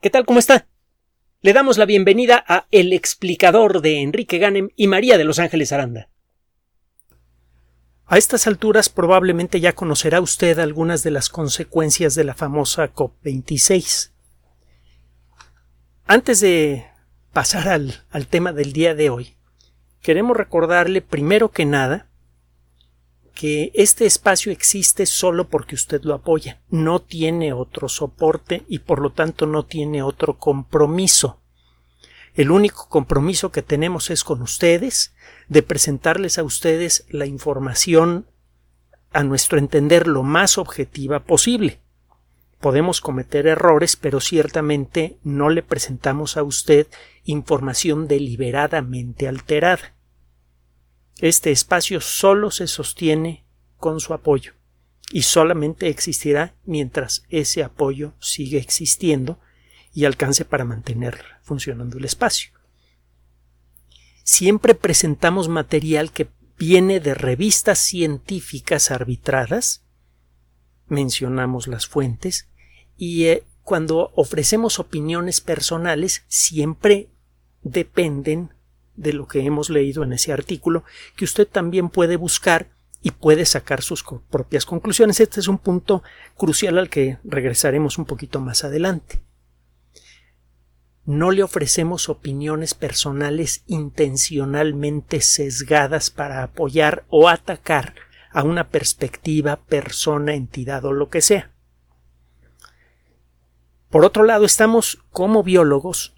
¿Qué tal? ¿Cómo está? Le damos la bienvenida a El explicador de Enrique Ganem y María de Los Ángeles Aranda. A estas alturas probablemente ya conocerá usted algunas de las consecuencias de la famosa COP26. Antes de pasar al, al tema del día de hoy, queremos recordarle primero que nada que este espacio existe solo porque usted lo apoya, no tiene otro soporte y por lo tanto no tiene otro compromiso. El único compromiso que tenemos es con ustedes, de presentarles a ustedes la información a nuestro entender lo más objetiva posible. Podemos cometer errores, pero ciertamente no le presentamos a usted información deliberadamente alterada. Este espacio solo se sostiene con su apoyo y solamente existirá mientras ese apoyo siga existiendo y alcance para mantener funcionando el espacio. Siempre presentamos material que viene de revistas científicas arbitradas, mencionamos las fuentes, y eh, cuando ofrecemos opiniones personales siempre dependen de lo que hemos leído en ese artículo, que usted también puede buscar y puede sacar sus propias conclusiones. Este es un punto crucial al que regresaremos un poquito más adelante. No le ofrecemos opiniones personales intencionalmente sesgadas para apoyar o atacar a una perspectiva, persona, entidad o lo que sea. Por otro lado, estamos como biólogos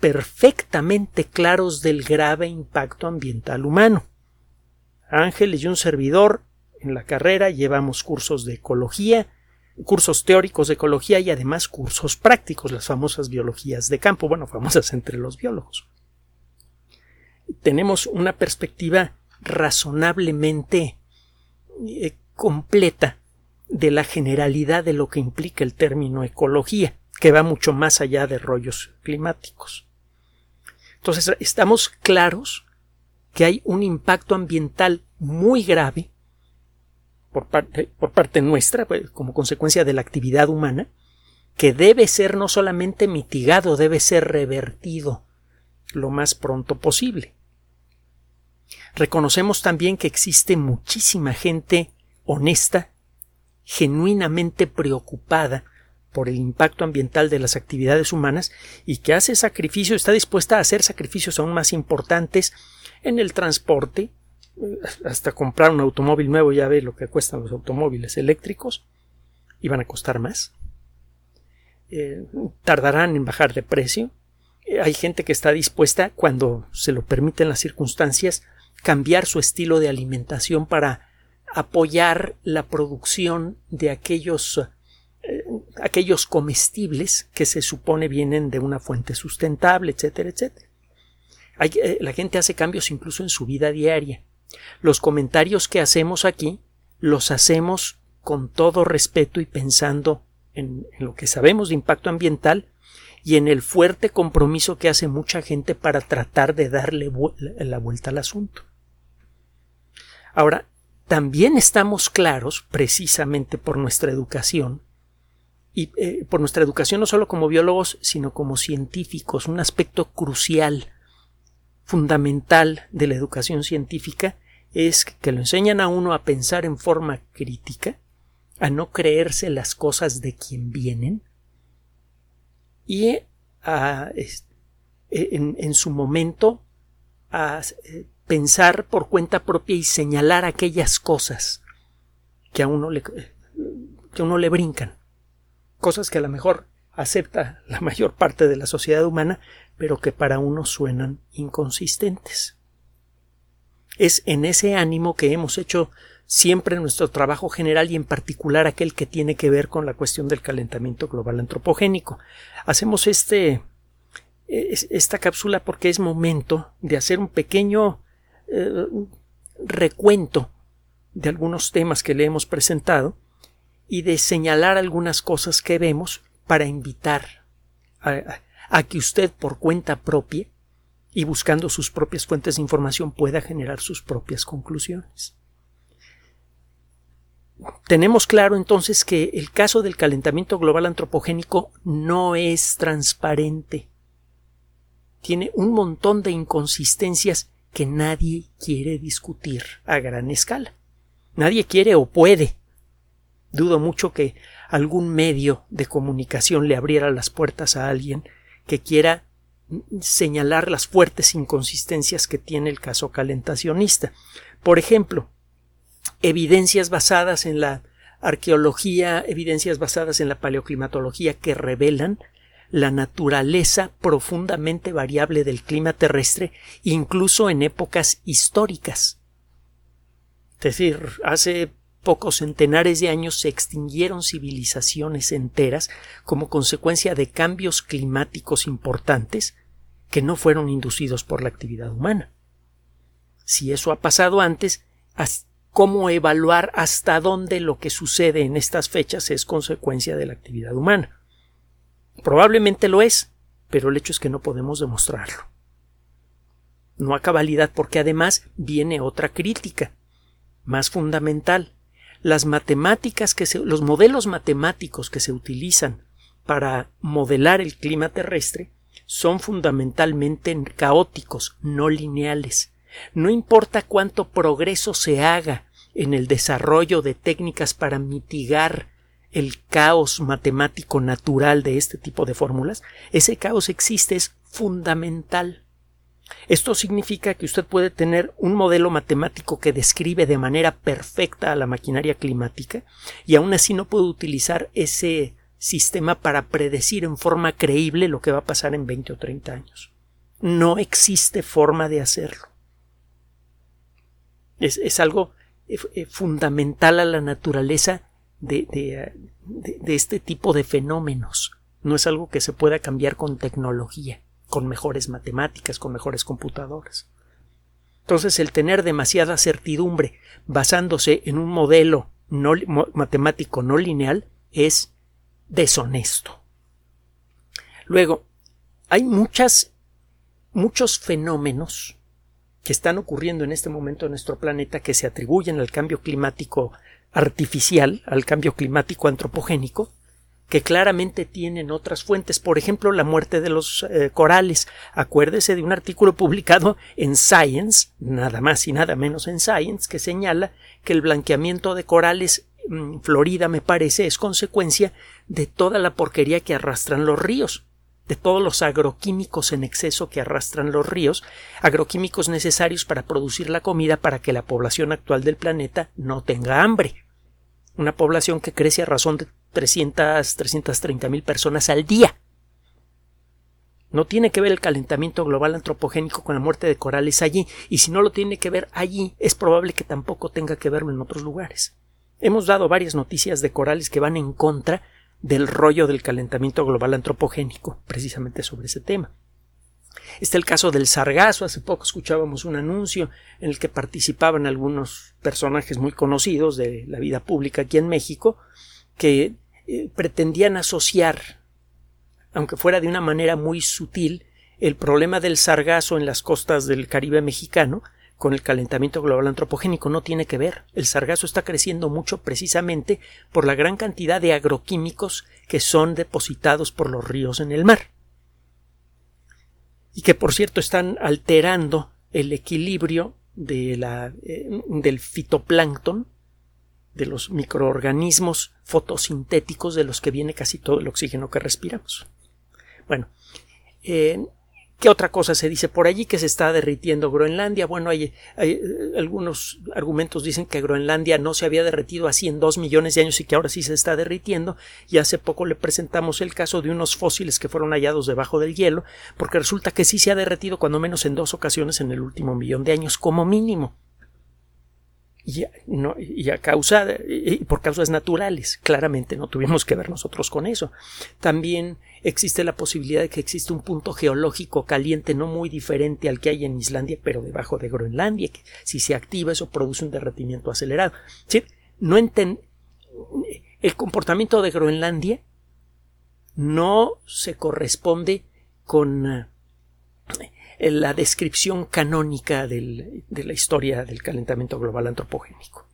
perfectamente claros del grave impacto ambiental humano. Ángeles y un servidor en la carrera llevamos cursos de ecología, cursos teóricos de ecología y además cursos prácticos, las famosas biologías de campo, bueno, famosas entre los biólogos. Tenemos una perspectiva razonablemente eh, completa de la generalidad de lo que implica el término ecología, que va mucho más allá de rollos climáticos. Entonces, estamos claros que hay un impacto ambiental muy grave por parte, por parte nuestra, pues, como consecuencia de la actividad humana, que debe ser no solamente mitigado, debe ser revertido lo más pronto posible. Reconocemos también que existe muchísima gente honesta, genuinamente preocupada por el impacto ambiental de las actividades humanas y que hace sacrificios, está dispuesta a hacer sacrificios aún más importantes en el transporte, eh, hasta comprar un automóvil nuevo ya ve lo que cuestan los automóviles eléctricos y van a costar más. Eh, tardarán en bajar de precio. Eh, hay gente que está dispuesta, cuando se lo permiten las circunstancias, cambiar su estilo de alimentación para apoyar la producción de aquellos aquellos comestibles que se supone vienen de una fuente sustentable, etcétera, etcétera. Eh, la gente hace cambios incluso en su vida diaria. Los comentarios que hacemos aquí los hacemos con todo respeto y pensando en, lo que sabemos de impacto ambiental y en el fuerte compromiso que hace mucha gente para tratar de darle la vuelta al asunto. Ahora, también estamos claros, precisamente por nuestra educación, y eh, por nuestra educación no solo como biólogos, sino como científicos, un aspecto crucial, fundamental de la educación científica es que lo enseñan a uno a pensar en forma crítica, a no creerse las cosas de quien vienen y a, e, en, su momento a eh, pensar por cuenta propia y señalar aquellas cosas que a uno le, que a uno le brincan cosas que a lo mejor acepta la mayor parte de la sociedad humana, pero que para uno suenan inconsistentes. Es en ese ánimo que hemos hecho siempre nuestro trabajo general y en particular aquel que tiene que ver con la cuestión del calentamiento global antropogénico. Hacemos este esta cápsula porque es momento de hacer un pequeño eh, recuento de algunos temas que le hemos presentado y de señalar algunas cosas que vemos para invitar a, que usted por cuenta propia y buscando sus propias fuentes de información pueda generar sus propias conclusiones. tenemos claro entonces que el caso del calentamiento global antropogénico no es transparente. Tiene un montón de inconsistencias que nadie quiere discutir a gran escala. Nadie quiere o puede. Dudo mucho que algún medio de comunicación le abriera las puertas a alguien que quiera señalar las fuertes inconsistencias que tiene el caso calentacionista. Por ejemplo, evidencias basadas en la arqueología, evidencias basadas en la paleoclimatología que revelan la naturaleza profundamente variable del clima terrestre, incluso en épocas históricas. Es decir, hace pocos centenares de años se extinguieron civilizaciones enteras como consecuencia de cambios climáticos importantes que no fueron inducidos por la actividad humana. Si eso ha pasado antes, ¿cómo evaluar hasta dónde lo que sucede en estas fechas es consecuencia de la actividad humana? Probablemente lo es, pero el hecho es que no podemos demostrarlo. No a cabalidad porque además viene otra crítica, más fundamental. Las matemáticas que los modelos matemáticos que se utilizan para modelar el clima terrestre son fundamentalmente caóticos, no lineales. No importa cuánto progreso se haga en el desarrollo de técnicas para mitigar el caos matemático natural de este tipo de fórmulas, ese caos existe, es fundamental. Esto significa que usted puede tener un modelo matemático que describe de manera perfecta a la maquinaria climática y aún así no puede utilizar ese sistema para predecir en forma creíble lo que va a pasar en 20 o 30 años. No existe forma de hacerlo. Es, algo eh, eh, fundamental a la naturaleza de, este tipo de fenómenos. No es algo que se pueda cambiar con tecnología, con mejores matemáticas, con mejores computadoras. Entonces, el tener demasiada certidumbre basándose en un modelo matemático no lineal es deshonesto. Luego, hay muchos fenómenos que están ocurriendo en este momento en nuestro planeta que se atribuyen al cambio climático artificial, al cambio climático antropogénico, que claramente tienen otras fuentes, por ejemplo, la muerte de los eh, corales. Acuérdese de un artículo publicado en Science, nada más y nada menos en Science, que señala que el blanqueamiento de corales en Florida, me parece, es consecuencia de toda la porquería que arrastran los ríos de todos los agroquímicos en exceso que arrastran los ríos, agroquímicos necesarios para producir la comida para que la población actual del planeta no tenga hambre. Una población que crece a razón de 300, 330 mil personas al día. No tiene que ver el calentamiento global antropogénico con la muerte de corales allí, y si no lo tiene que ver allí, es probable que tampoco tenga que verlo en otros lugares. Hemos dado varias noticias de corales que van en contra del rollo del calentamiento global antropogénico, precisamente sobre ese tema. Está el caso del sargazo. Hace poco escuchábamos un anuncio en el que participaban algunos personajes muy conocidos de la vida pública aquí en México que eh, pretendían asociar, aunque fuera de una manera muy sutil, el problema del sargazo en las costas del Caribe mexicano con el calentamiento global antropogénico no tiene que ver. El sargazo está creciendo mucho precisamente por la gran cantidad de agroquímicos que son depositados por los ríos en el mar. Y que por cierto están alterando el equilibrio de la, eh, del fitoplancton, de los microorganismos fotosintéticos de los que viene casi todo el oxígeno que respiramos. Bueno, eh, ¿Qué otra cosa se dice por allí? Que se está derritiendo Groenlandia. Bueno, hay, eh, algunos argumentos dicen que Groenlandia no se había derretido así en dos millones de años y que ahora sí se está derritiendo. Y hace poco le presentamos el caso de unos fósiles que fueron hallados debajo del hielo, porque resulta que sí se ha derretido cuando menos en dos ocasiones en el último millón de años, como mínimo y, no, y a y por causas naturales. Claramente no tuvimos que ver nosotros con eso. También existe la posibilidad de que existe un punto geológico caliente no muy diferente al que hay en Islandia, pero debajo de Groenlandia, que si se activa eso produce un derretimiento acelerado. El comportamiento de Groenlandia no se corresponde con la descripción canónica de la historia del calentamiento global antropogénico.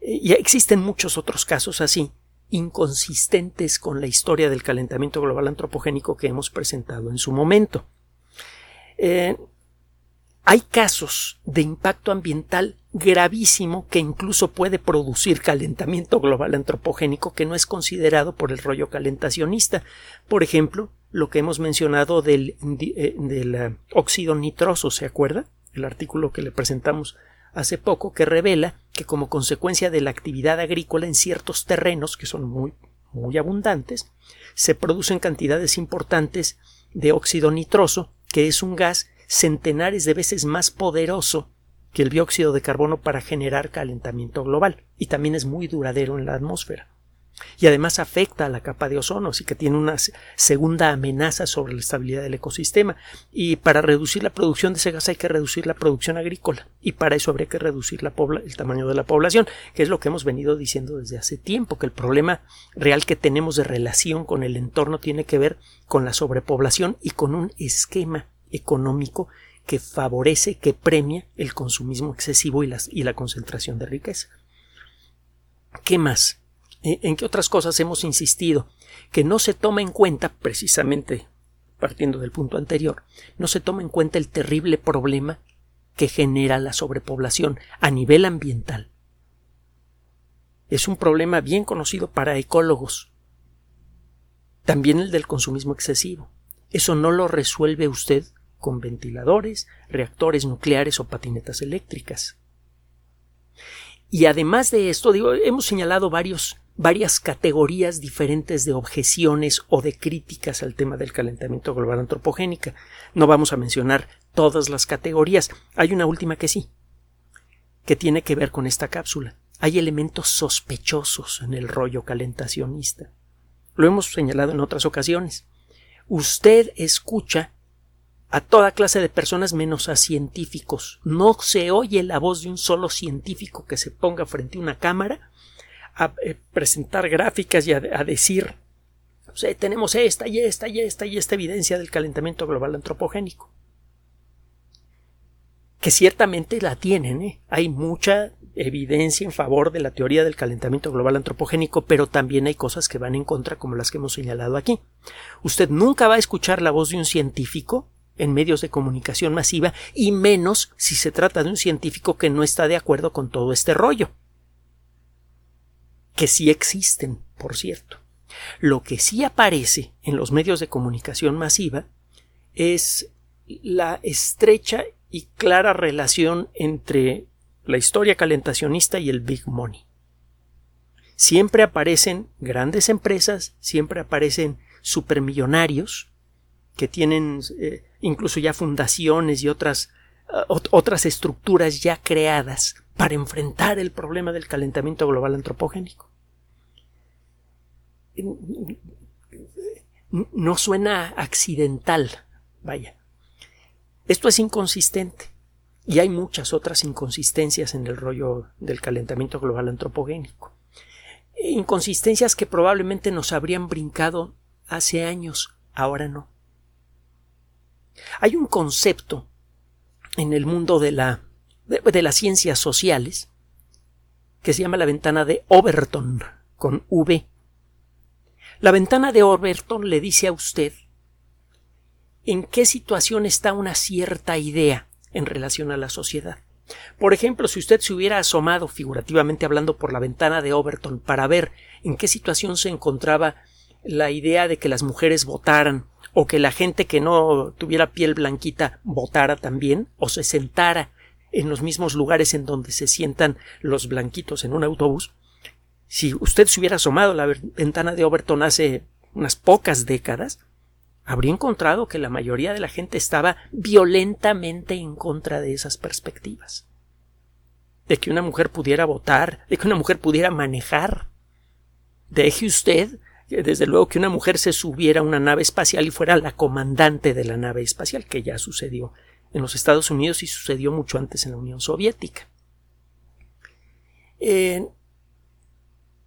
Y existen muchos otros casos así, inconsistentes con la historia del calentamiento global antropogénico que hemos presentado en su momento. Eh, hay casos de impacto ambiental gravísimo que incluso puede producir calentamiento global antropogénico que no es considerado por el rollo calentacionista. Por ejemplo, lo que hemos mencionado del, eh, del eh, óxido nitroso, ¿se acuerda? El artículo que le presentamos hace poco que revela que como consecuencia de la actividad agrícola en ciertos terrenos que son muy muy abundantes, se producen cantidades importantes de óxido nitroso, que es un gas centenares de veces más poderoso que el dióxido de carbono para generar calentamiento global y también es muy duradero en la atmósfera y además afecta a la capa de ozono, así que tiene una segunda amenaza sobre la estabilidad del ecosistema. Y para reducir la producción de ese gas hay que reducir la producción agrícola, y para eso habría que reducir el tamaño de la población, que es lo que hemos venido diciendo desde hace tiempo, que el problema real que tenemos de relación con el entorno tiene que ver con la sobrepoblación y con un esquema económico que favorece, que premia el consumismo excesivo y, y la concentración de riqueza. ¿Qué más? ¿En qué otras cosas hemos insistido? Que no se toma en cuenta, precisamente partiendo del punto anterior, no se toma en cuenta el terrible problema que genera la sobrepoblación a nivel ambiental. Es un problema bien conocido para ecólogos. También el del consumismo excesivo. Eso no lo resuelve usted con ventiladores, reactores nucleares o patinetas eléctricas. Y además de esto, digo, hemos señalado varios varias categorías diferentes de objeciones o de críticas al tema del calentamiento global antropogénica. No vamos a mencionar todas las categorías. Hay una última que sí, que tiene que ver con esta cápsula. Hay elementos sospechosos en el rollo calentacionista. Lo hemos señalado en otras ocasiones. Usted escucha a toda clase de personas menos a científicos. No se oye la voz de un solo científico que se ponga frente a una cámara a eh, presentar gráficas y a, decir tenemos esta y esta y esta y esta evidencia del calentamiento global antropogénico. Que ciertamente la tienen, ¿eh? hay mucha evidencia en favor de la teoría del calentamiento global antropogénico, pero también hay cosas que van en contra, como las que hemos señalado aquí. Usted nunca va a escuchar la voz de un científico en medios de comunicación masiva, y menos si se trata de un científico que no está de acuerdo con todo este rollo que sí existen, por cierto. Lo que sí aparece en los medios de comunicación masiva es la estrecha y clara relación entre la historia calentacionista y el Big Money. Siempre aparecen grandes empresas, siempre aparecen supermillonarios que tienen eh, incluso ya fundaciones y otras, uh, otras estructuras ya creadas para enfrentar el problema del calentamiento global antropogénico no suena accidental. Vaya. Esto es inconsistente. Y hay muchas otras inconsistencias en el rollo del calentamiento global antropogénico. Inconsistencias que probablemente nos habrían brincado hace años, ahora no. Hay un concepto en el mundo de, la, de las ciencias sociales que se llama la ventana de Overton con V la ventana de Overton le dice a usted en qué situación está una cierta idea en relación a la sociedad. Por ejemplo, si usted se hubiera asomado figurativamente hablando por la ventana de Overton para ver en qué situación se encontraba la idea de que las mujeres votaran o que la gente que no tuviera piel blanquita votara también o se sentara en los mismos lugares en donde se sientan los blanquitos en un autobús, si usted se hubiera asomado a la ventana de Overton hace unas pocas décadas, habría encontrado que la mayoría de la gente estaba violentamente en contra de esas perspectivas. De que una mujer pudiera votar, de que una mujer pudiera manejar. Deje usted, desde luego, que una mujer se subiera a una nave espacial y fuera la comandante de la nave espacial, que ya sucedió en los Estados Unidos y sucedió mucho antes en la Unión Soviética.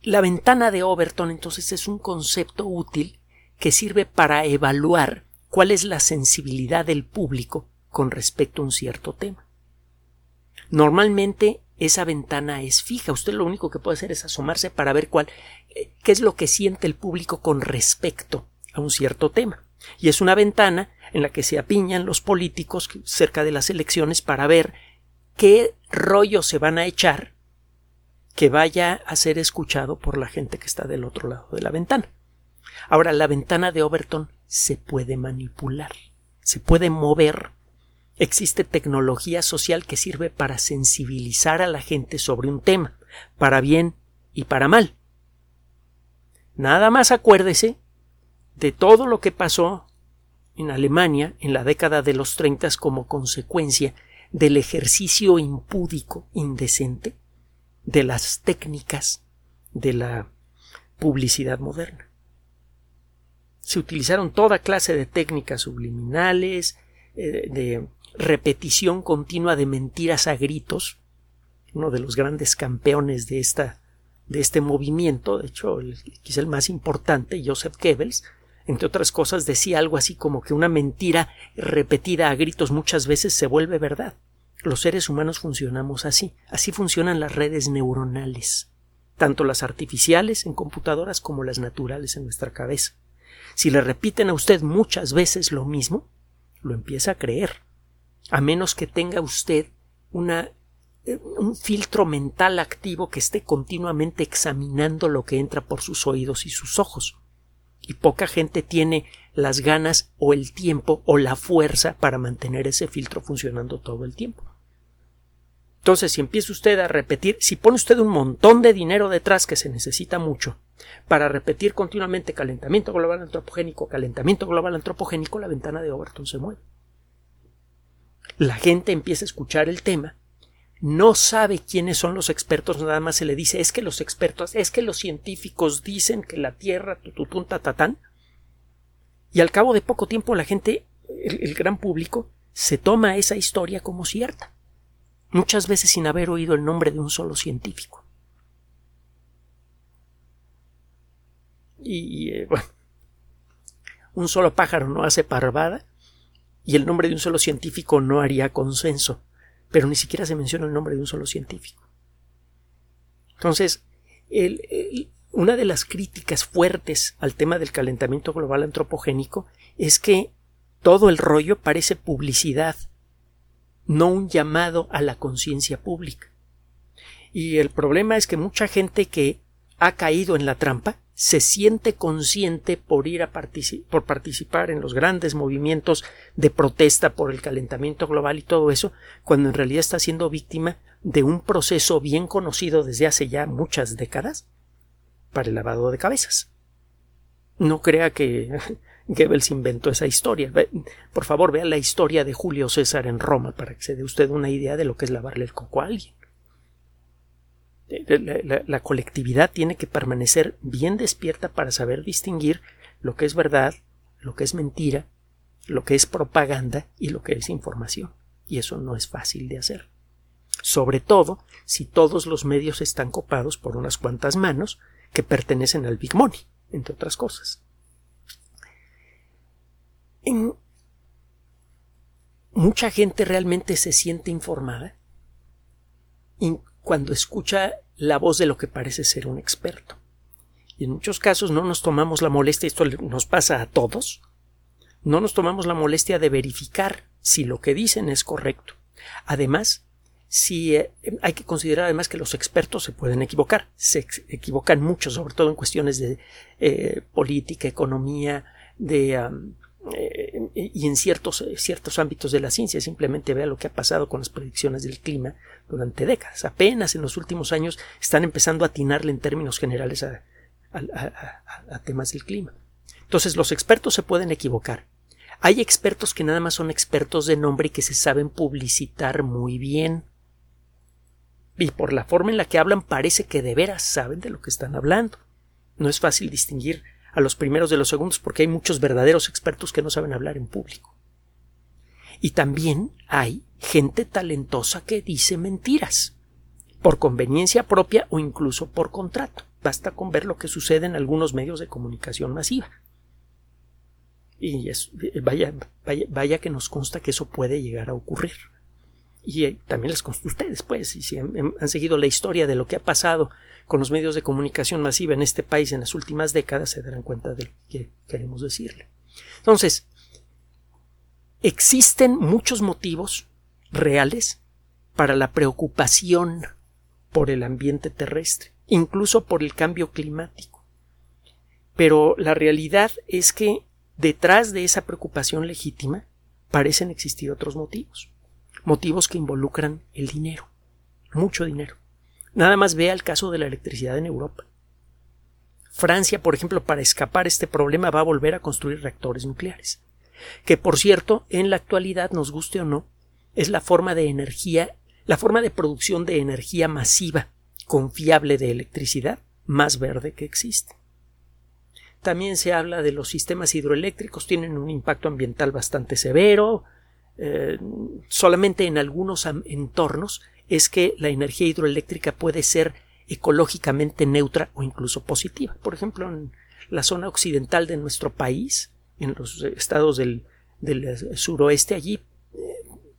La ventana de Overton entonces es un concepto útil que sirve para evaluar cuál es la sensibilidad del público con respecto a un cierto tema. Normalmente esa ventana es fija. Usted lo único que puede hacer es asomarse para ver cuál, eh, qué es lo que siente el público con respecto a un cierto tema. Y es una ventana en la que se apiñan los políticos cerca de las elecciones para ver qué rollo se van a echar que vaya a ser escuchado por la gente que está del otro lado de la ventana. Ahora, la ventana de Overton se puede manipular, se puede mover. Existe tecnología social que sirve para sensibilizar a la gente sobre un tema, para bien y para mal. Nada más acuérdese de todo lo que pasó en Alemania en la década de los 30 como consecuencia del ejercicio impúdico, indecente, de las técnicas de la publicidad moderna. Se utilizaron toda clase de técnicas subliminales, eh, de repetición continua de mentiras a gritos. Uno de los grandes campeones de, esta, de este movimiento, de hecho, el, quizá el más importante, Joseph Goebbels, entre otras cosas, decía algo así como que una mentira repetida a gritos muchas veces se vuelve verdad. Los seres humanos funcionamos así, así funcionan las redes neuronales, tanto las artificiales en computadoras como las naturales en nuestra cabeza. Si le repiten a usted muchas veces lo mismo, lo empieza a creer, a menos que tenga usted eh, un filtro mental activo que esté continuamente examinando lo que entra por sus oídos y sus ojos. Y poca gente tiene las ganas o el tiempo o la fuerza para mantener ese filtro funcionando todo el tiempo. Entonces, si empieza usted a repetir, si pone usted un montón de dinero detrás que se necesita mucho para repetir continuamente calentamiento global antropogénico, calentamiento global antropogénico, la ventana de Overton se mueve. La gente empieza a escuchar el tema, no sabe quiénes son los expertos, nada más se le dice es que los expertos, es que los científicos dicen que la Tierra, tututun, tatatán, y al cabo de poco tiempo la gente, el gran público, se toma esa historia como cierta muchas veces sin haber oído el nombre de un solo científico. Y eh, bueno, un solo pájaro no hace parvada y el nombre de un solo científico no haría consenso, pero ni siquiera se menciona el nombre de un solo científico. Entonces, una de las críticas fuertes al tema del calentamiento global antropogénico es que todo el rollo parece publicidad no un llamado a la conciencia pública. Y el problema es que mucha gente que ha caído en la trampa se siente consciente por ir a por participar en los grandes movimientos de protesta por el calentamiento global y todo eso, cuando en realidad está siendo víctima de un proceso bien conocido desde hace ya muchas décadas para el lavado de cabezas. No crea que Goebbels inventó esa historia. Por favor, vea la historia de Julio César en Roma para que se dé usted una idea de lo que es lavarle el coco a alguien. La, la, colectividad tiene que permanecer bien despierta para saber distinguir lo que es verdad, lo que es mentira, lo que es propaganda y lo que es información. Y eso no es fácil de hacer. Sobre todo si todos los medios están copados por unas cuantas manos que pertenecen al Big Money, entre otras cosas mucha gente realmente se siente informada cuando escucha la voz de lo que parece ser un experto. Y en muchos casos no nos tomamos la molestia, esto nos pasa a todos, no nos tomamos la molestia de verificar si lo que dicen es correcto. Además, si eh, hay que considerar además que los expertos se pueden equivocar, se equivocan mucho, sobre todo en cuestiones de eh, política, economía, de eh, y en ciertos, eh, ciertos ámbitos de la ciencia. Simplemente vea lo que ha pasado con las predicciones del clima durante décadas. Apenas en los últimos años están empezando a atinarle en términos generales a, a temas del clima. Entonces los expertos se pueden equivocar. Hay expertos que nada más son expertos de nombre y que se saben publicitar muy bien. Y por la forma en la que hablan parece que de veras saben de lo que están hablando. No es fácil distinguir a los primeros de los segundos porque hay muchos verdaderos expertos que no saben hablar en público. Y también hay gente talentosa que dice mentiras, por conveniencia propia o incluso por contrato. Basta con ver lo que sucede en algunos medios de comunicación masiva. Y vaya, vaya, vaya que nos consta que eso puede llegar a ocurrir. y eh, también les consta ustedes, pues, si han, seguido la historia de lo que ha pasado con los medios de comunicación masiva en este país en las últimas décadas, se darán cuenta de lo que queremos decirle. Entonces, existen muchos motivos reales para la preocupación por el ambiente terrestre, incluso por el cambio climático. Pero la realidad es que detrás de esa preocupación legítima parecen existir otros motivos, motivos que involucran el dinero, mucho dinero. Nada más vea el caso de la electricidad en Europa. Francia, por ejemplo, para escapar este problema va a volver a construir reactores nucleares, que por cierto, en la actualidad, nos guste o no, es la forma de energía, la forma de producción de energía masiva, confiable de electricidad, más verde que existe. También se habla de los sistemas hidroeléctricos, tienen un impacto ambiental bastante severo. Eh, solamente en algunos entornos es que la energía hidroeléctrica puede ser ecológicamente neutra o incluso positiva. Por ejemplo, en la zona occidental de nuestro país, en los estados del, suroeste, allí eh,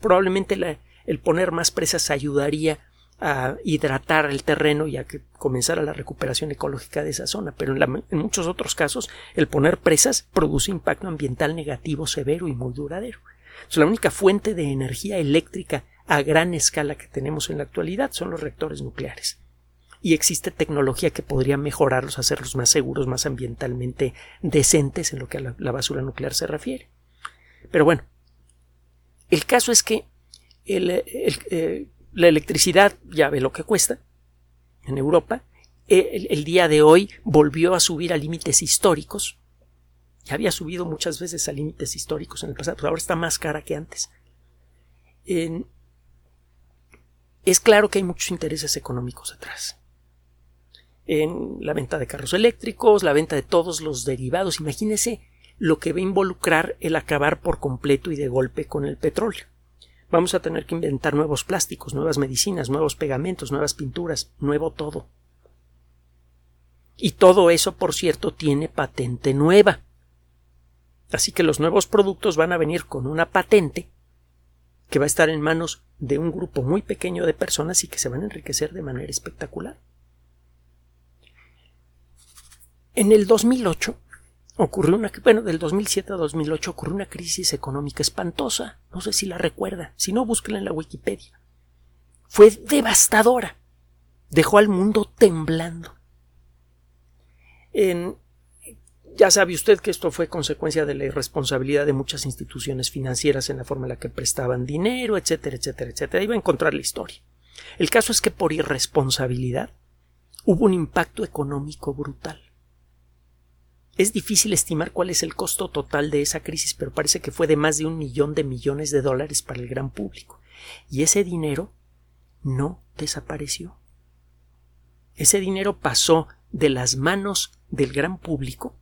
probablemente el poner más presas ayudaría a hidratar el terreno y a que comenzara la recuperación ecológica de esa zona, pero en, muchos otros casos el poner presas produce impacto ambiental negativo severo y muy duradero. la única fuente de energía eléctrica a gran escala que tenemos en la actualidad son los reactores nucleares. Y existe tecnología que podría mejorarlos, hacerlos más seguros, más ambientalmente decentes en lo que a la, basura nuclear se refiere. Pero bueno, el caso es que el, eh, la electricidad ya ve lo que cuesta en Europa. El, día de hoy volvió a subir a límites históricos. Ya había subido muchas veces a límites históricos en el pasado, pero ahora está más cara que antes. Es claro que hay muchos intereses económicos atrás. En la venta de carros eléctricos, la venta de todos los derivados. Imagínese lo que va a involucrar el acabar por completo y de golpe con el petróleo. Vamos a tener que inventar nuevos plásticos, nuevas medicinas, nuevos pegamentos, nuevas pinturas, nuevo todo. Y todo eso, por cierto, tiene patente nueva. Así que los nuevos productos van a venir con una patente que va a estar en manos de un grupo muy pequeño de personas y que se van a enriquecer de manera espectacular. En el 2008, ocurrió una, bueno, del 2007 a 2008 ocurrió una crisis económica espantosa. No sé si la recuerda. Si no, búsquela en la Wikipedia. Fue devastadora. Dejó al mundo temblando. En, ya sabe usted que esto fue consecuencia de la irresponsabilidad de muchas instituciones financieras en la forma en la que prestaban dinero, etcétera, etcétera, etcétera. Iba a encontrar la historia. El caso es que por irresponsabilidad hubo un impacto económico brutal. Es difícil estimar cuál es el costo total de esa crisis, pero parece que fue de más de un millón de millones de dólares para el gran público. Y ese dinero no desapareció. Ese dinero pasó de las manos del gran público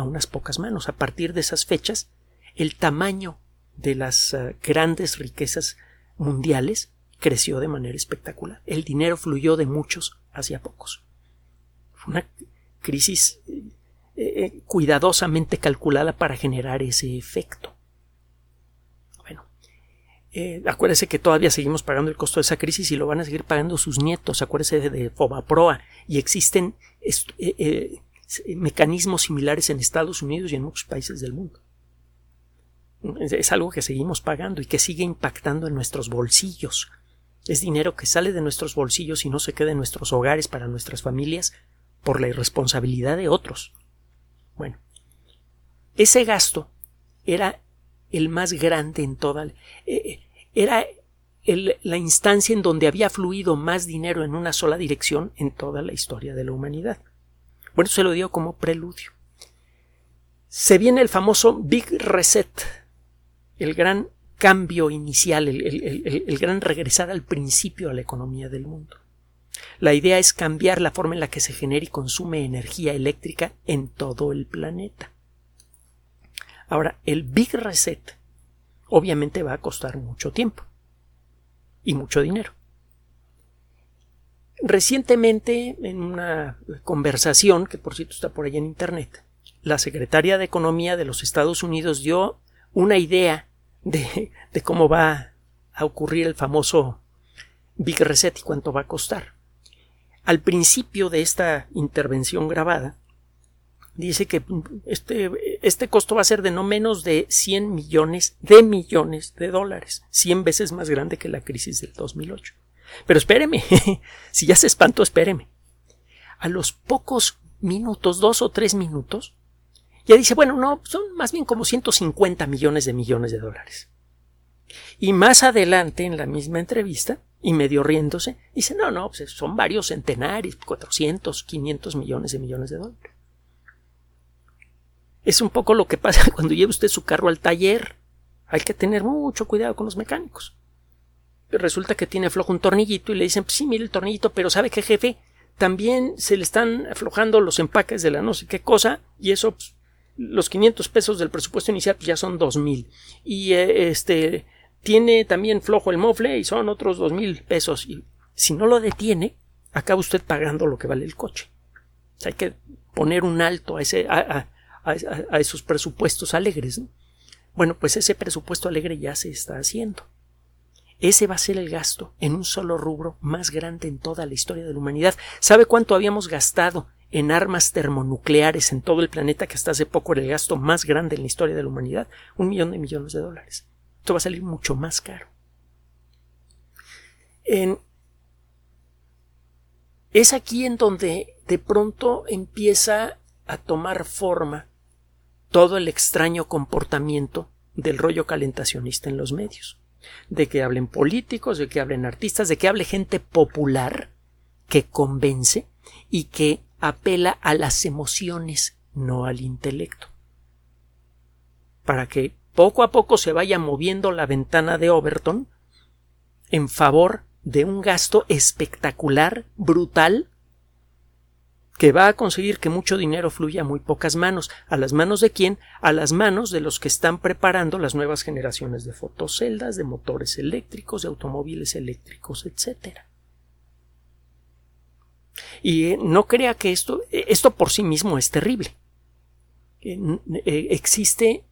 a unas pocas manos. A partir de esas fechas, el tamaño de las eh, grandes riquezas mundiales creció de manera espectacular. El dinero fluyó de muchos hacia pocos. Fue una crisis eh, eh, cuidadosamente calculada para generar ese efecto. Bueno, eh, acuérdese que todavía seguimos pagando el costo de esa crisis y lo van a seguir pagando sus nietos. Acuérdese de, de Fobaproa y existen mecanismos similares en Estados Unidos y en muchos países del mundo. Es algo que seguimos pagando y que sigue impactando en nuestros bolsillos. Es dinero que sale de nuestros bolsillos y no se queda en nuestros hogares para nuestras familias por la irresponsabilidad de otros. Bueno, ese gasto era el más grande en toda. Eh, era la instancia en donde había fluido más dinero en una sola dirección en toda la historia de la humanidad. Bueno, se lo dio como preludio. Se viene el famoso Big Reset, el gran cambio inicial, el gran regresar al principio a la economía del mundo. La idea es cambiar la forma en la que se genera y consume energía eléctrica en todo el planeta. Ahora, el Big Reset obviamente va a costar mucho tiempo y mucho dinero. Recientemente, en una conversación, que por cierto está por ahí en Internet, la secretaria de Economía de los Estados Unidos dio una idea de, cómo va a ocurrir el famoso Big Reset y cuánto va a costar. Al principio de esta intervención grabada, dice que este, este costo va a ser de no menos de 100 millones de millones de dólares, 100 veces más grande que la crisis del 2008. Pero espéreme, si ya se espantó, espéreme. A los pocos minutos, dos o tres minutos, ya dice, bueno, no, son más bien como 150 millones de millones de dólares. Y más adelante, en la misma entrevista, y medio riéndose, dice, no, no, pues son varios centenares, 400, 500 millones de millones de dólares. Es un poco lo que pasa cuando lleva usted su carro al taller. Hay que tener mucho cuidado con los mecánicos. Resulta que tiene flojo un tornillito y le dicen, pues sí, mire el tornillito, pero ¿sabe qué, jefe? También se le están aflojando los empaques de la no sé qué cosa y eso, pues, los 500 pesos del presupuesto inicial pues ya son 2000. Y eh, este, tiene también flojo el mofle y son otros 2000 pesos. Y si no lo detiene, acaba usted pagando lo que vale el coche. hay que poner un alto a ese, a, a, esos presupuestos alegres. Bueno, pues ese presupuesto alegre ya se está haciendo. Ese va a ser el gasto en un solo rubro más grande en toda la historia de la humanidad. ¿Sabe cuánto habíamos gastado en armas termonucleares en todo el planeta que hasta hace poco era el gasto más grande en la historia de la humanidad? Un millón de millones de dólares. Esto va a salir mucho más caro. Es aquí en donde de pronto empieza a tomar forma todo el extraño comportamiento del rollo calentacionista en los medios. De que hablen políticos, de que hablen artistas, de que hable gente popular que convence y que apela a las emociones, no al intelecto. Para que poco a poco se vaya moviendo la ventana de Overton en favor de un gasto espectacular, brutal, que va a conseguir que mucho dinero fluya a muy pocas manos. ¿A las manos de quién? A las manos de los que están preparando las nuevas generaciones de fotoceldas, de motores eléctricos, de automóviles eléctricos, etc. Y eh, no crea que esto, eh, esto por sí mismo es terrible. Eh, existe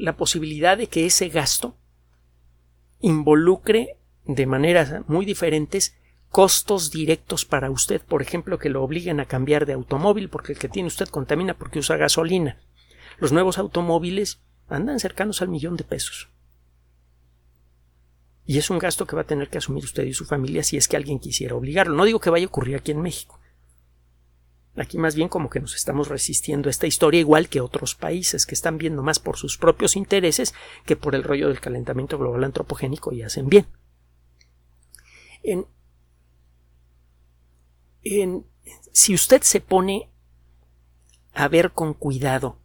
la posibilidad de que ese gasto involucre de maneras muy diferentes costos directos para usted, por ejemplo, que lo obliguen a cambiar de automóvil porque el que tiene usted contamina porque usa gasolina. Los nuevos automóviles andan cercanos al millón de pesos. Y es un gasto que va a tener que asumir usted y su familia si es que alguien quisiera obligarlo. No digo que vaya a ocurrir aquí en México. Aquí más bien como que nos estamos resistiendo a esta historia igual que otros países que están viendo más por sus propios intereses que por el rollo del calentamiento global antropogénico y hacen bien. En, si usted se pone a ver con cuidado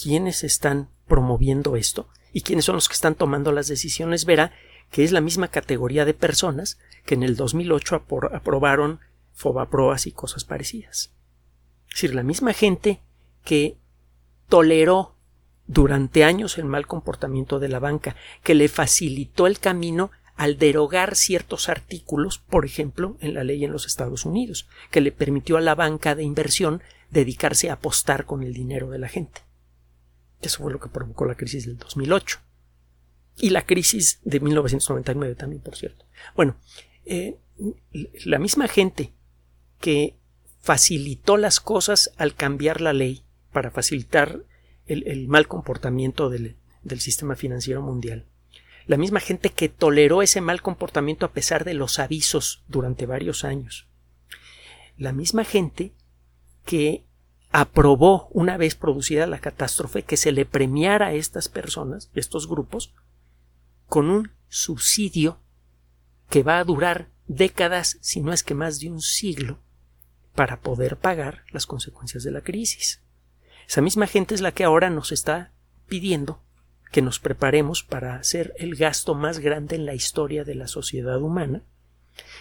quiénes están promoviendo esto y quiénes son los que están tomando las decisiones, verá que es la misma categoría de personas que en el 2008 aprobaron fobaproas y cosas parecidas. Es decir, la misma gente que toleró durante años el mal comportamiento de la banca, que le facilitó el camino al derogar ciertos artículos, por ejemplo, en la ley en los Estados Unidos, que le permitió a la banca de inversión dedicarse a apostar con el dinero de la gente. Eso fue lo que provocó la crisis del 2008. Y la crisis de 1999 también, por cierto. Bueno, eh, la misma gente que facilitó las cosas al cambiar la ley para facilitar el, mal comportamiento del sistema financiero mundial la misma gente que toleró ese mal comportamiento a pesar de los avisos durante varios años, la misma gente que aprobó una vez producida la catástrofe que se le premiara a estas personas, estos grupos, con un subsidio que va a durar décadas, si no es que más de un siglo, para poder pagar las consecuencias de la crisis. Esa misma gente es la que ahora nos está pidiendo que nos preparemos para hacer el gasto más grande en la historia de la sociedad humana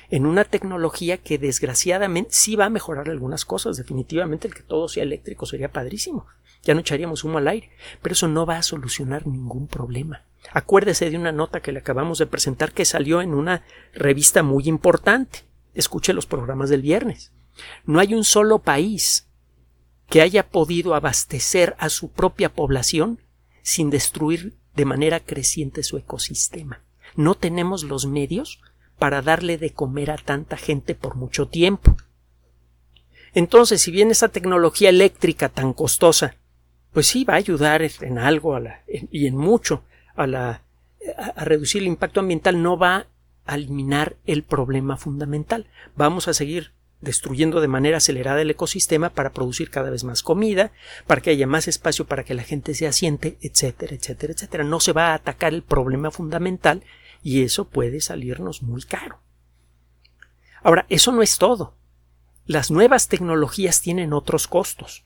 en una tecnología que desgraciadamente sí va a mejorar algunas cosas. Definitivamente el que todo sea eléctrico sería padrísimo. Ya no echaríamos humo al aire, pero eso no va a solucionar ningún problema. Acuérdese de una nota que le acabamos de presentar que salió en una revista muy importante. Escuche los programas del viernes. No hay un solo país que haya podido abastecer a su propia población sin destruir de manera creciente su ecosistema. No tenemos los medios para darle de comer a tanta gente por mucho tiempo. Entonces, si bien esa tecnología eléctrica tan costosa, pues sí va a ayudar en algo y en mucho a, la, a reducir el impacto ambiental, no va a eliminar el problema fundamental. Vamos a seguir destruyendo de manera acelerada el ecosistema para producir cada vez más comida, para que haya más espacio para que la gente se asiente, etcétera, etcétera, etcétera. No se va a atacar el problema fundamental y eso puede salirnos muy caro. Ahora, eso no es todo. Las nuevas tecnologías tienen otros costos.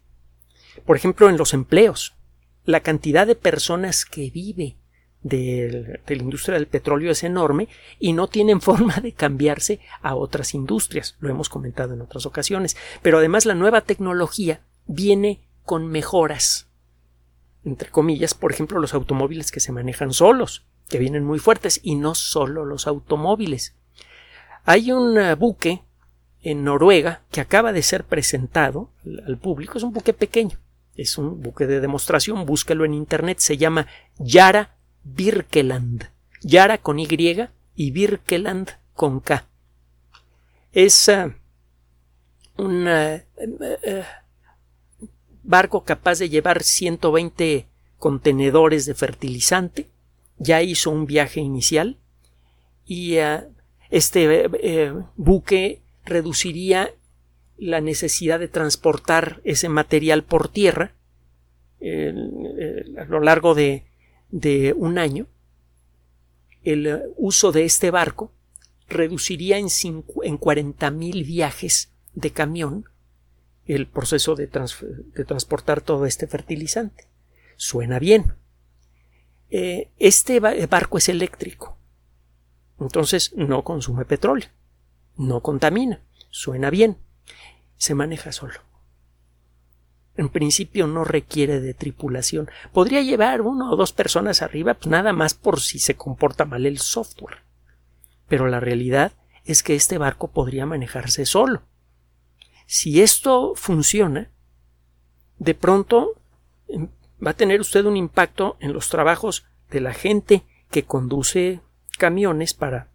Por ejemplo, en los empleos, la cantidad de personas que vive de, la industria del petróleo es enorme y no tienen forma de cambiarse a otras industrias. Lo hemos comentado en otras ocasiones. Pero además la nueva tecnología viene con mejoras. Entre comillas, por ejemplo, los automóviles que se manejan solos que vienen muy fuertes y no solo los automóviles. Hay un eh, buque en Noruega que acaba de ser presentado al público. Es un buque pequeño. Es un buque de demostración. Búsquelo en internet. Se llama Yara Birkeland. Yara con Y y Birkeland con K. Es eh, un eh, barco capaz de llevar 120 contenedores de fertilizante ya hizo un viaje inicial y eh, este eh, buque reduciría la necesidad de transportar ese material por tierra a lo largo de, de, un año. El uso de este barco reduciría en, en 40.000 viajes de camión el proceso de, de transportar todo este fertilizante. Suena bien. Eh, este eh, barco es eléctrico. Entonces no consume petróleo, no contamina, suena bien, se maneja solo. En principio no requiere de tripulación. Podría llevar uno o dos personas arriba, pues nada más por si se comporta mal el software. Pero la realidad es que este barco podría manejarse solo. Si esto funciona, de pronto em, va a tener usted un impacto en los trabajos de la gente que conduce camiones para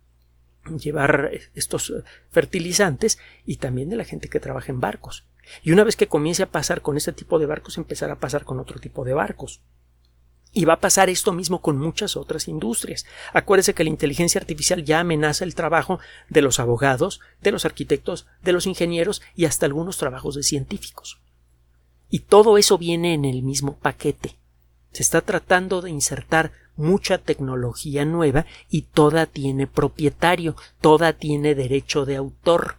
llevar estos eh, fertilizantes y también de la gente que trabaja en barcos. Y una vez que comience a pasar con este tipo de barcos, empezará a pasar con otro tipo de barcos. Y va a pasar esto mismo con muchas otras industrias. Acuérdese que la inteligencia artificial ya amenaza el trabajo de los abogados, de los arquitectos, de los ingenieros y hasta algunos trabajos de científicos. Y todo eso viene en el mismo paquete. Se está tratando de insertar mucha tecnología nueva y toda tiene propietario, toda tiene derecho de autor.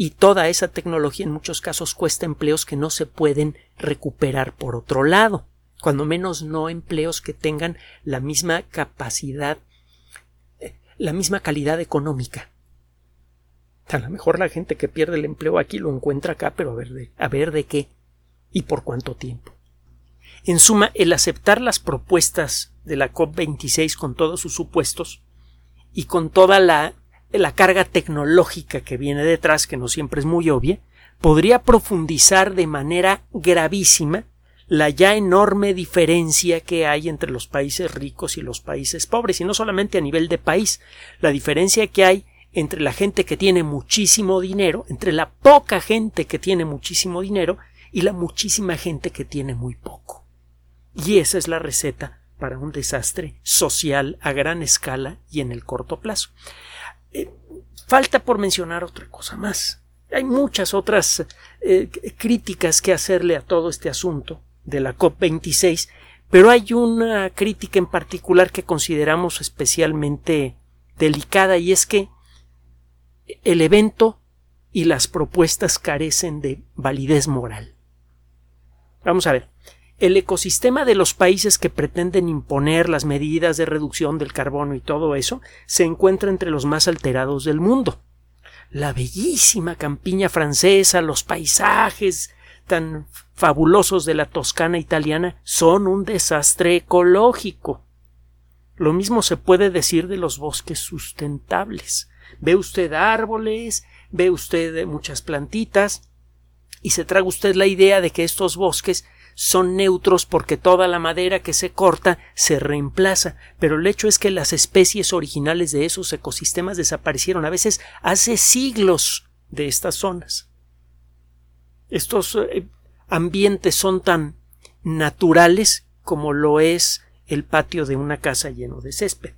Y toda esa tecnología en muchos casos cuesta empleos que no se pueden recuperar por otro lado, cuando menos no empleos que tengan la misma capacidad, eh, la misma calidad económica. A lo mejor la gente que pierde el empleo aquí lo encuentra acá, pero a ver de, a ver de qué y por cuánto tiempo. En suma, el aceptar las propuestas de la COP26 con todos sus supuestos y con toda la, la carga tecnológica que viene detrás, que no siempre es muy obvia, podría profundizar de manera gravísima la ya enorme diferencia que hay entre los países ricos y los países pobres, y no solamente a nivel de país, la diferencia que hay entre la gente que tiene muchísimo dinero, entre la poca gente que tiene muchísimo dinero y la muchísima gente que tiene muy poco. Y esa es la receta para un desastre social a gran escala y en el corto plazo. Eh, falta por mencionar otra cosa más. Hay muchas otras eh, críticas que hacerle a todo este asunto de la COP26, pero hay una crítica en particular que consideramos especialmente delicada y es que el evento y las propuestas carecen de validez moral. Vamos a ver el ecosistema de los países que pretenden imponer las medidas de reducción del carbono y todo eso se encuentra entre los más alterados del mundo. La bellísima campiña francesa, los paisajes tan fabulosos de la Toscana italiana son un desastre ecológico. Lo mismo se puede decir de los bosques sustentables. Ve usted árboles, ve usted muchas plantitas, y se traga usted la idea de que estos bosques son neutros porque toda la madera que se corta se reemplaza, pero el hecho es que las especies originales de esos ecosistemas desaparecieron a veces hace siglos de estas zonas. Estos eh, ambientes son tan naturales como lo es el patio de una casa lleno de césped.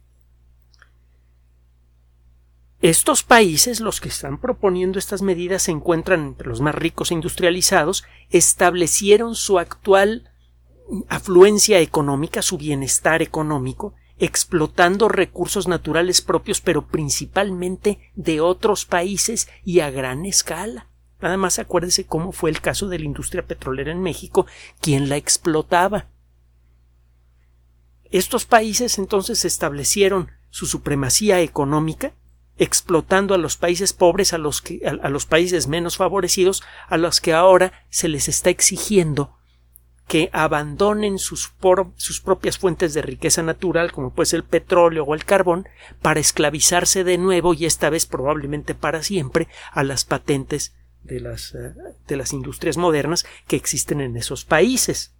Estos países, los que están proponiendo estas medidas, se encuentran entre los más ricos e industrializados, establecieron su actual afluencia económica, su bienestar económico, explotando recursos naturales propios, pero principalmente de otros países y a gran escala. Nada más acuérdese cómo fue el caso de la industria petrolera en México, quien la explotaba. Estos países entonces establecieron su supremacía económica explotando a los países pobres, a los, a, los países menos favorecidos, a los que ahora se les está exigiendo que abandonen sus, sus, propias fuentes de riqueza natural, como puede ser el petróleo o el carbón, para esclavizarse de nuevo y esta vez probablemente para siempre a las patentes de las, eh, de las industrias modernas que existen en esos países.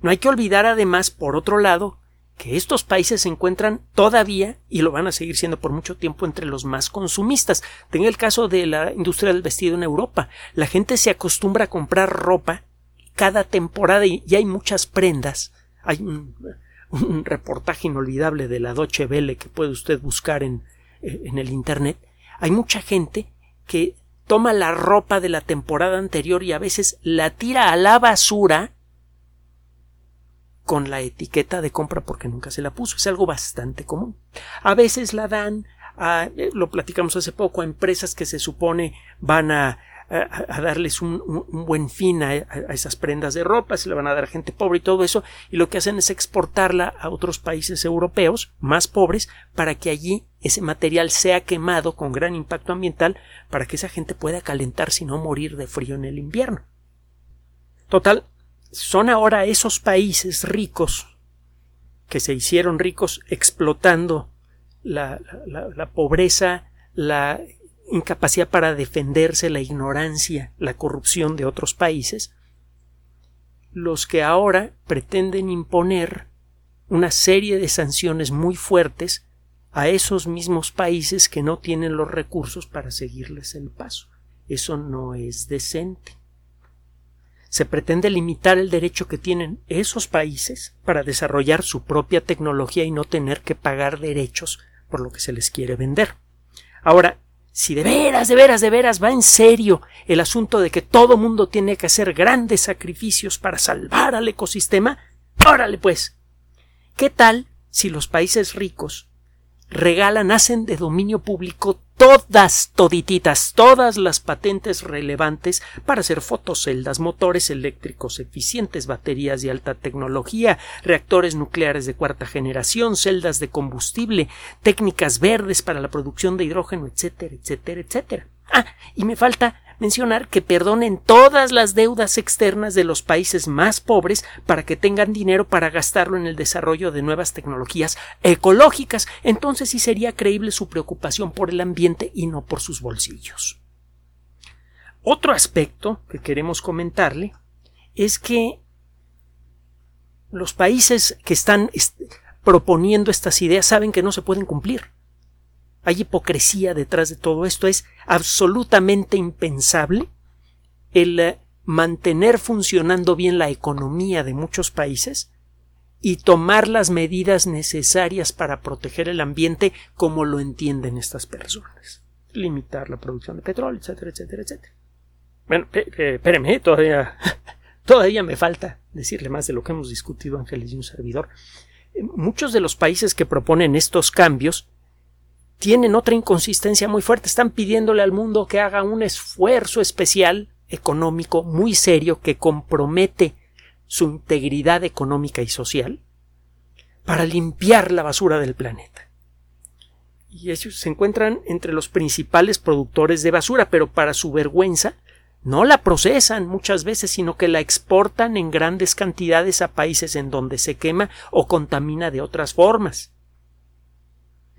No hay que olvidar además, por otro lado, que estos países se encuentran todavía y lo van a seguir siendo por mucho tiempo entre los más consumistas. Tenga el caso de la industria del vestido en Europa. La gente se acostumbra a comprar ropa cada temporada y, hay muchas prendas. Hay un, reportaje inolvidable de la Deutsche Welle que puede usted buscar en, en el Internet. Hay mucha gente que toma la ropa de la temporada anterior y a veces la tira a la basura con la etiqueta de compra porque nunca se la puso. Es algo bastante común. A veces la dan a, eh, lo platicamos hace poco, a empresas que se supone van a, darles un, buen fin a, esas prendas de ropa, se le van a dar a gente pobre y todo eso, y lo que hacen es exportarla a otros países europeos más pobres para que allí ese material sea quemado con gran impacto ambiental para que esa gente pueda calentarse y no morir de frío en el invierno. Total, son ahora esos países ricos que se hicieron ricos explotando la, pobreza, la incapacidad para defenderse, la ignorancia, la corrupción de otros países, los que ahora pretenden imponer una serie de sanciones muy fuertes a esos mismos países que no tienen los recursos para seguirles el paso. Eso no es decente se pretende limitar el derecho que tienen esos países para desarrollar su propia tecnología y no tener que pagar derechos por lo que se les quiere vender. Ahora, si de veras, de veras, de veras va en serio el asunto de que todo mundo tiene que hacer grandes sacrificios para salvar al ecosistema, órale pues. ¿Qué tal si los países ricos regalan, hacen de dominio público todas, todititas, todas las patentes relevantes para hacer fotoceldas, motores eléctricos eficientes, baterías de alta tecnología, reactores nucleares de cuarta generación, celdas de combustible, técnicas verdes para la producción de hidrógeno, etcétera, etcétera, etcétera. Ah, y me falta mencionar que perdonen todas las deudas externas de los países más pobres para que tengan dinero para gastarlo en el desarrollo de nuevas tecnologías ecológicas. Entonces sí sería creíble su preocupación por el ambiente y no por sus bolsillos. Otro aspecto que queremos comentarle es que los países que están proponiendo estas ideas saben que no se pueden cumplir. Hay hipocresía detrás de todo esto. Es absolutamente impensable el eh, mantener funcionando bien la economía de muchos países y tomar las medidas necesarias para proteger el ambiente como lo entienden estas personas. Limitar la producción de petróleo, etcétera, etcétera, etcétera. Bueno, espéreme, todavía, todavía me falta decirle más de lo que hemos discutido Ángeles y un servidor. Eh, muchos de los países que proponen estos cambios tienen otra inconsistencia muy fuerte. Están pidiéndole al mundo que haga un esfuerzo especial económico muy serio que compromete su integridad económica y social para limpiar la basura del planeta. Y ellos se encuentran entre los principales productores de basura, pero para su vergüenza no la procesan muchas veces, sino que la exportan en grandes cantidades a países en donde se quema o contamina de otras formas.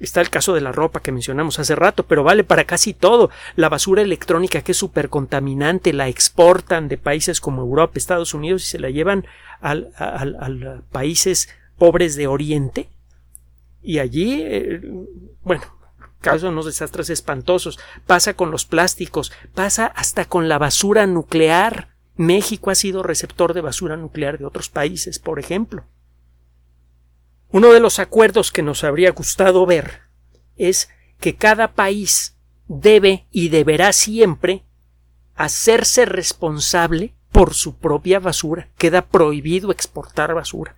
Está el caso de la ropa que mencionamos hace rato, pero vale para casi todo. La basura electrónica que es súper contaminante la exportan de países como Europa, Estados Unidos y se la llevan a países pobres de Oriente. Y allí, eh, bueno, causan unos desastres espantosos. Pasa con los plásticos, pasa hasta con la basura nuclear. México ha sido receptor de basura nuclear de otros países, por ejemplo. Uno de los acuerdos que nos habría gustado ver es que cada país debe y deberá siempre hacerse responsable por su propia basura. Queda prohibido exportar basura.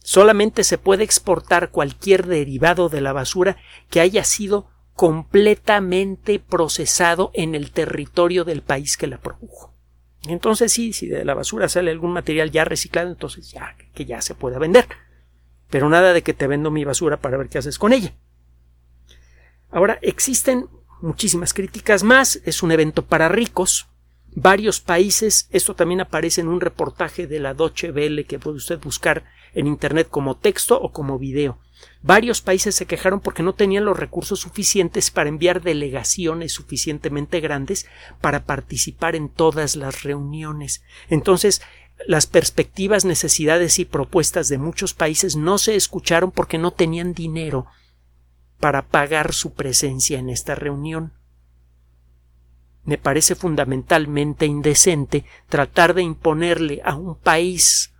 Solamente se puede exportar cualquier derivado de la basura que haya sido completamente procesado en el territorio del país que la produjo. Entonces sí, si de la basura sale algún material ya reciclado, entonces ya que ya se puede vender pero nada de que te vendo mi basura para ver qué haces con ella. Ahora, existen muchísimas críticas más, es un evento para ricos, varios países, esto también aparece en un reportaje de la Deutsche Welle que puede usted buscar en internet como texto o como video. Varios países se quejaron porque no tenían los recursos suficientes para enviar delegaciones suficientemente grandes para participar en todas las reuniones. Entonces, las perspectivas, necesidades y propuestas de muchos países no se escucharon porque no tenían dinero para pagar su presencia en esta reunión. Me parece fundamentalmente indecente tratar de imponerle a un país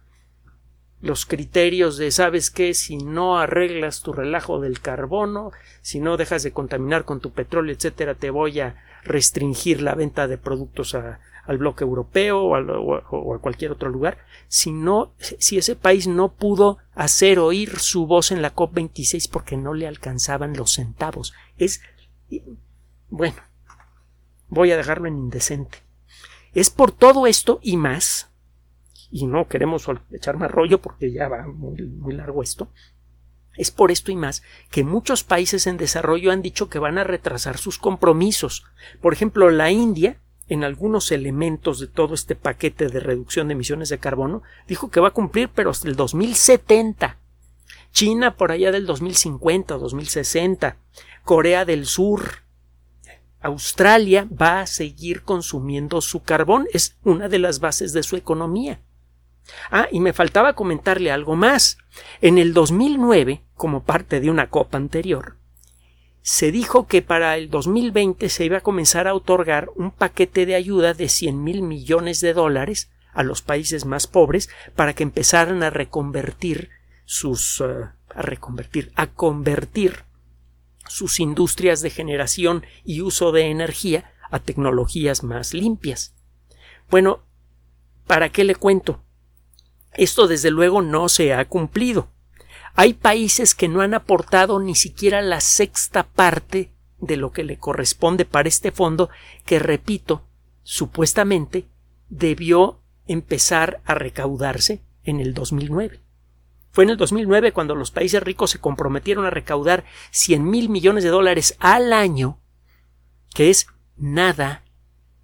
los criterios de sabes qué si no arreglas tu relajo del carbono, si no dejas de contaminar con tu petróleo, etcétera, te voy a restringir la venta de productos a, al bloque europeo o, a cualquier otro lugar, si, si ese país no pudo hacer oír su voz en la COP26 porque no le alcanzaban los centavos. Es. Bueno, voy a dejarlo en indecente. Es por todo esto y más, y no queremos echar más rollo porque ya va muy largo esto, es por esto y más que muchos países en desarrollo han dicho que van a retrasar sus compromisos. Por ejemplo, la India en algunos elementos de todo este paquete de reducción de emisiones de carbono, dijo que va a cumplir pero hasta el 2070. China por allá del 2050 o 2060. Corea del Sur. Australia va a seguir consumiendo su carbón. Es una de las bases de su economía. Ah, y me faltaba comentarle algo más. En el 2009, como parte de una copa anterior, se dijo que para el 2020 se iba a comenzar a otorgar un paquete de ayuda de 100 mil millones de dólares a los países más pobres para que empezaran a reconvertir sus eh, a reconvertir a convertir sus industrias de generación y uso de energía a tecnologías más limpias. Bueno, ¿para qué le cuento? Esto desde luego no se ha cumplido. Hay países que no han aportado ni siquiera la sexta parte de lo que le corresponde para este fondo que, repito, supuestamente debió empezar a recaudarse en el 2009. Fue en el 2009 cuando los países ricos se comprometieron a recaudar 100 mil millones de dólares al año, que es nada.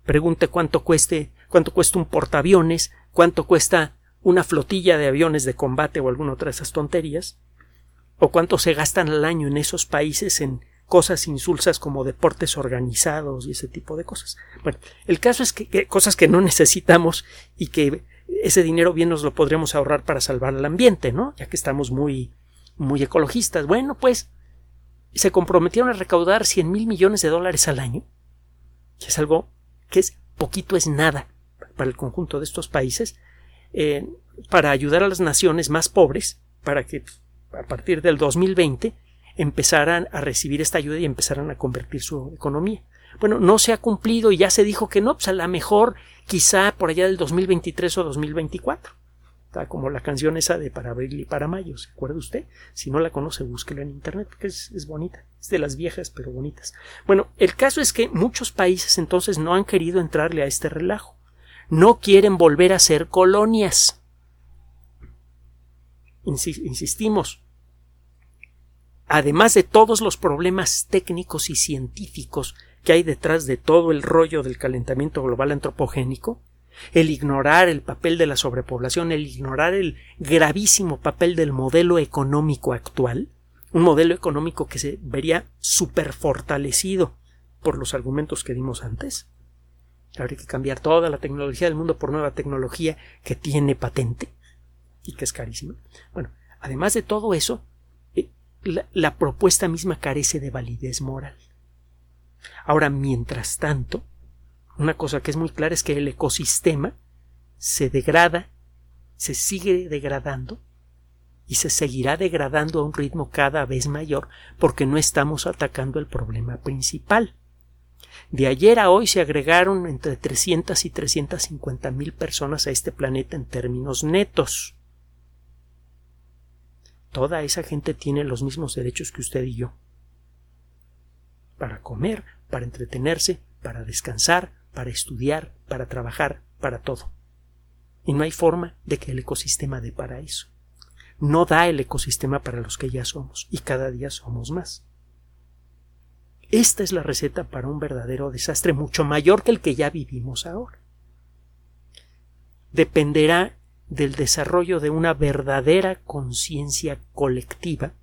Pregunte cuánto cueste, cuánto cuesta un portaaviones, cuánto cuesta una flotilla de aviones de combate o alguna otra de esas tonterías, o cuánto se gastan al año en esos países en cosas insulsas como deportes organizados y ese tipo de cosas. Bueno, el caso es que, cosas que no necesitamos y que ese dinero bien nos lo podremos ahorrar para salvar al ambiente, ¿no? Ya que estamos muy, muy ecologistas. Bueno, pues se comprometieron a recaudar 100 mil millones de dólares al año, que es algo que es poquito, es nada para el conjunto de estos países, eh, para ayudar a las naciones más pobres, para que a partir del 2020 empezaran a recibir esta ayuda y empezaran a convertir su economía. Bueno, no se ha cumplido y ya se dijo que no, pues a lo mejor quizá por allá del 2023 o 2024. Está como la canción esa de para abril y para mayo, ¿se acuerda usted? Si no la conoce, búsquela en internet porque es, es bonita. Es de las viejas pero bonitas. Bueno, el caso es que muchos países entonces no han querido entrarle a este relajo no quieren volver a ser colonias. Insistimos, además de todos los problemas técnicos y científicos que hay detrás de todo el rollo del calentamiento global antropogénico, el ignorar el papel de la sobrepoblación, el ignorar el gravísimo papel del modelo económico actual, un modelo económico que se vería súper fortalecido por los argumentos que dimos antes. Habría que cambiar toda la tecnología del mundo por nueva tecnología que tiene patente y que es carísima. Bueno, además de todo eso, eh, la, la propuesta misma carece de validez moral. Ahora, mientras tanto, una cosa que es muy clara es que el ecosistema se degrada, se sigue degradando y se seguirá degradando a un ritmo cada vez mayor porque no estamos atacando el problema principal. De ayer a hoy se agregaron entre 300 y 350 mil personas a este planeta en términos netos. Toda esa gente tiene los mismos derechos que usted y yo. Para comer, para entretenerse, para descansar, para estudiar, para trabajar, para todo. Y no hay forma de que el ecosistema dé para eso. No da el ecosistema para los que ya somos, y cada día somos más. Esta es la receta para un verdadero desastre mucho mayor que el que ya vivimos ahora. Dependerá del desarrollo de una verdadera conciencia colectiva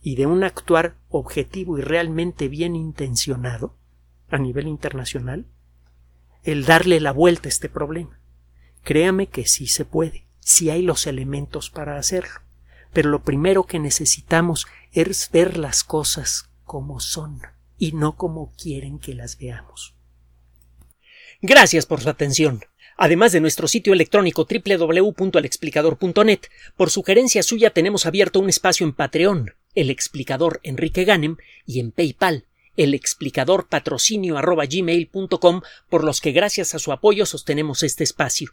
y de un actuar objetivo y realmente bien intencionado a nivel internacional el darle la vuelta a este problema. Créame que sí se puede, sí hay los elementos para hacerlo, pero lo primero que necesitamos es ver las cosas como son y no como quieren que las veamos. Gracias por su atención. Además de nuestro sitio electrónico www.alexplicador.net, por sugerencia suya tenemos abierto un espacio en Patreon, el explicador Enrique Ganem, y en PayPal, el explicador patrocinio por los que gracias a su apoyo sostenemos este espacio.